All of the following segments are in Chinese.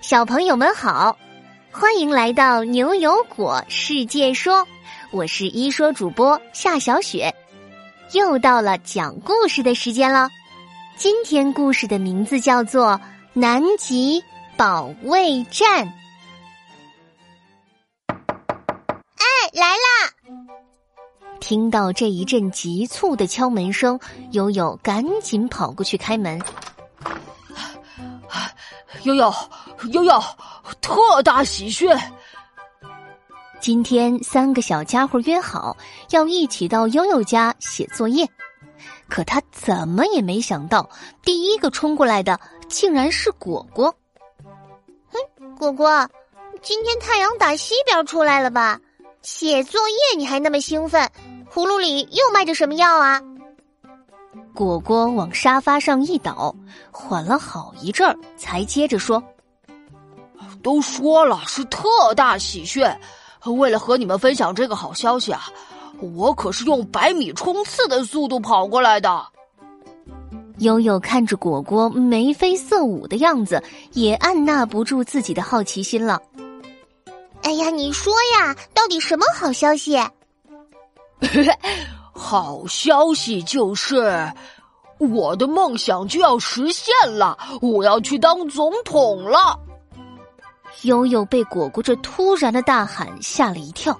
小朋友们好，欢迎来到牛油果世界说，我是一说主播夏小雪，又到了讲故事的时间了。今天故事的名字叫做《南极保卫战》。哎，来啦！听到这一阵急促的敲门声，悠悠赶紧跑过去开门。悠悠，悠悠，特大喜讯！今天三个小家伙约好要一起到悠悠家写作业，可他怎么也没想到，第一个冲过来的竟然是果果。哼，果果，今天太阳打西边出来了吧？写作业你还那么兴奋？葫芦里又卖着什么药啊？果果往沙发上一倒，缓了好一阵儿，才接着说：“都说了是特大喜讯，为了和你们分享这个好消息啊，我可是用百米冲刺的速度跑过来的。”悠悠看着果果眉飞色舞的样子，也按捺不住自己的好奇心了。“哎呀，你说呀，到底什么好消息？” 好消息就是，我的梦想就要实现了，我要去当总统了。悠悠被果果这突然的大喊吓了一跳。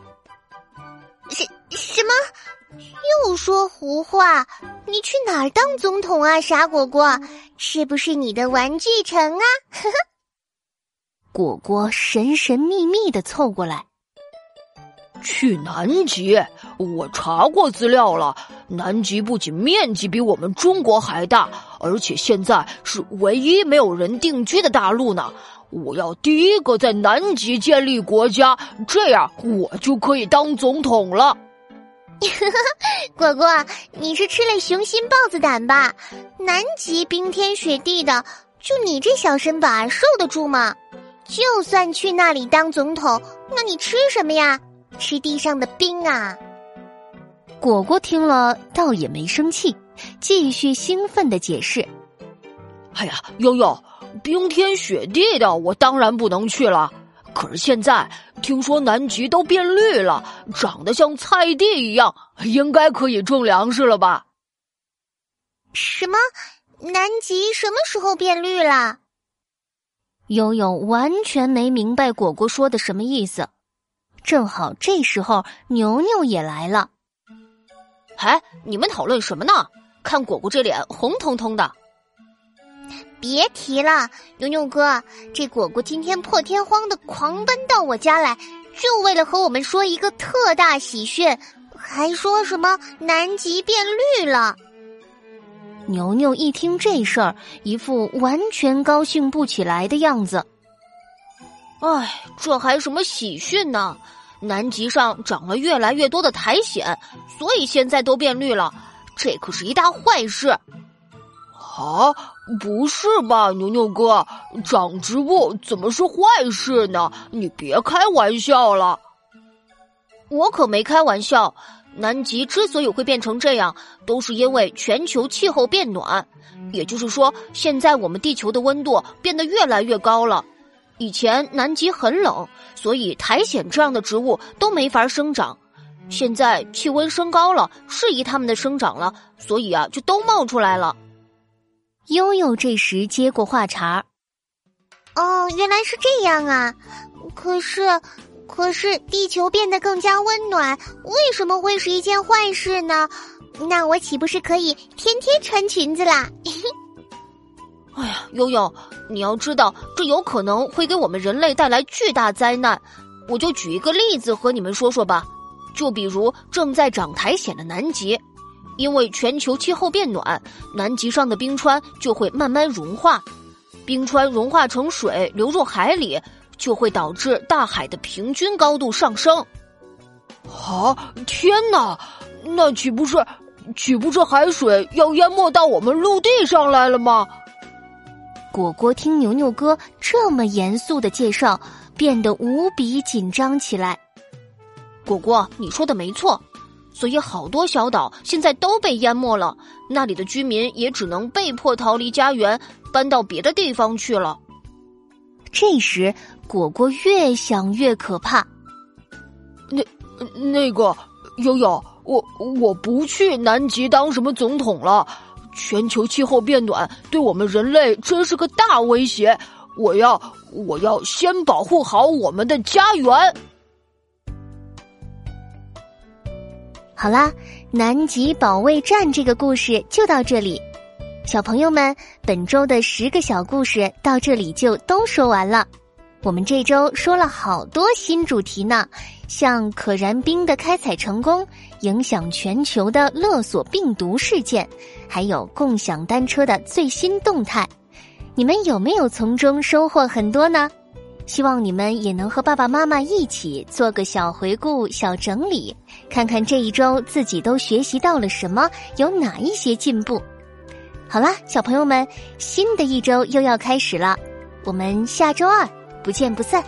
什什么？又说胡话？你去哪儿当总统啊，傻果果？是不是你的玩具城啊？呵呵。果果神神秘秘的凑过来。去南极，我查过资料了。南极不仅面积比我们中国还大，而且现在是唯一没有人定居的大陆呢。我要第一个在南极建立国家，这样我就可以当总统了。果果，你是吃了雄心豹子胆吧？南极冰天雪地的，就你这小身板受得住吗？就算去那里当总统，那你吃什么呀？吃地上的冰啊！果果听了倒也没生气，继续兴奋的解释：“哎呀，悠悠，冰天雪地的，我当然不能去了。可是现在听说南极都变绿了，长得像菜地一样，应该可以种粮食了吧？”什么？南极什么时候变绿了？悠悠完全没明白果果说的什么意思。正好这时候，牛牛也来了。哎，你们讨论什么呢？看果果这脸红彤彤的。别提了，牛牛哥，这果果今天破天荒的狂奔到我家来，就为了和我们说一个特大喜讯，还说什么南极变绿了。牛牛一听这事儿，一副完全高兴不起来的样子。哎，这还什么喜讯呢？南极上长了越来越多的苔藓，所以现在都变绿了。这可是一大坏事！啊，不是吧，牛牛哥，长植物怎么是坏事呢？你别开玩笑了。我可没开玩笑。南极之所以会变成这样，都是因为全球气候变暖，也就是说，现在我们地球的温度变得越来越高了。以前南极很冷，所以苔藓这样的植物都没法生长。现在气温升高了，适宜它们的生长了，所以啊，就都冒出来了。悠悠这时接过话茬儿：“哦，原来是这样啊！可是，可是地球变得更加温暖，为什么会是一件坏事呢？那我岂不是可以天天穿裙子啦？” 哎呀，悠悠，你要知道，这有可能会给我们人类带来巨大灾难。我就举一个例子和你们说说吧，就比如正在长苔藓的南极，因为全球气候变暖，南极上的冰川就会慢慢融化，冰川融化成水流入海里，就会导致大海的平均高度上升。啊，天哪，那岂不是，岂不是海水要淹没到我们陆地上来了吗？果果听牛牛哥这么严肃的介绍，变得无比紧张起来。果果，你说的没错，所以好多小岛现在都被淹没了，那里的居民也只能被迫逃离家园，搬到别的地方去了。这时，果果越想越可怕。那那个悠悠，我我不去南极当什么总统了。全球气候变暖对我们人类真是个大威胁。我要我要先保护好我们的家园。好啦，南极保卫战这个故事就到这里。小朋友们，本周的十个小故事到这里就都说完了。我们这周说了好多新主题呢，像可燃冰的开采成功，影响全球的勒索病毒事件，还有共享单车的最新动态。你们有没有从中收获很多呢？希望你们也能和爸爸妈妈一起做个小回顾、小整理，看看这一周自己都学习到了什么，有哪一些进步。好啦，小朋友们，新的一周又要开始了，我们下周二不见不散。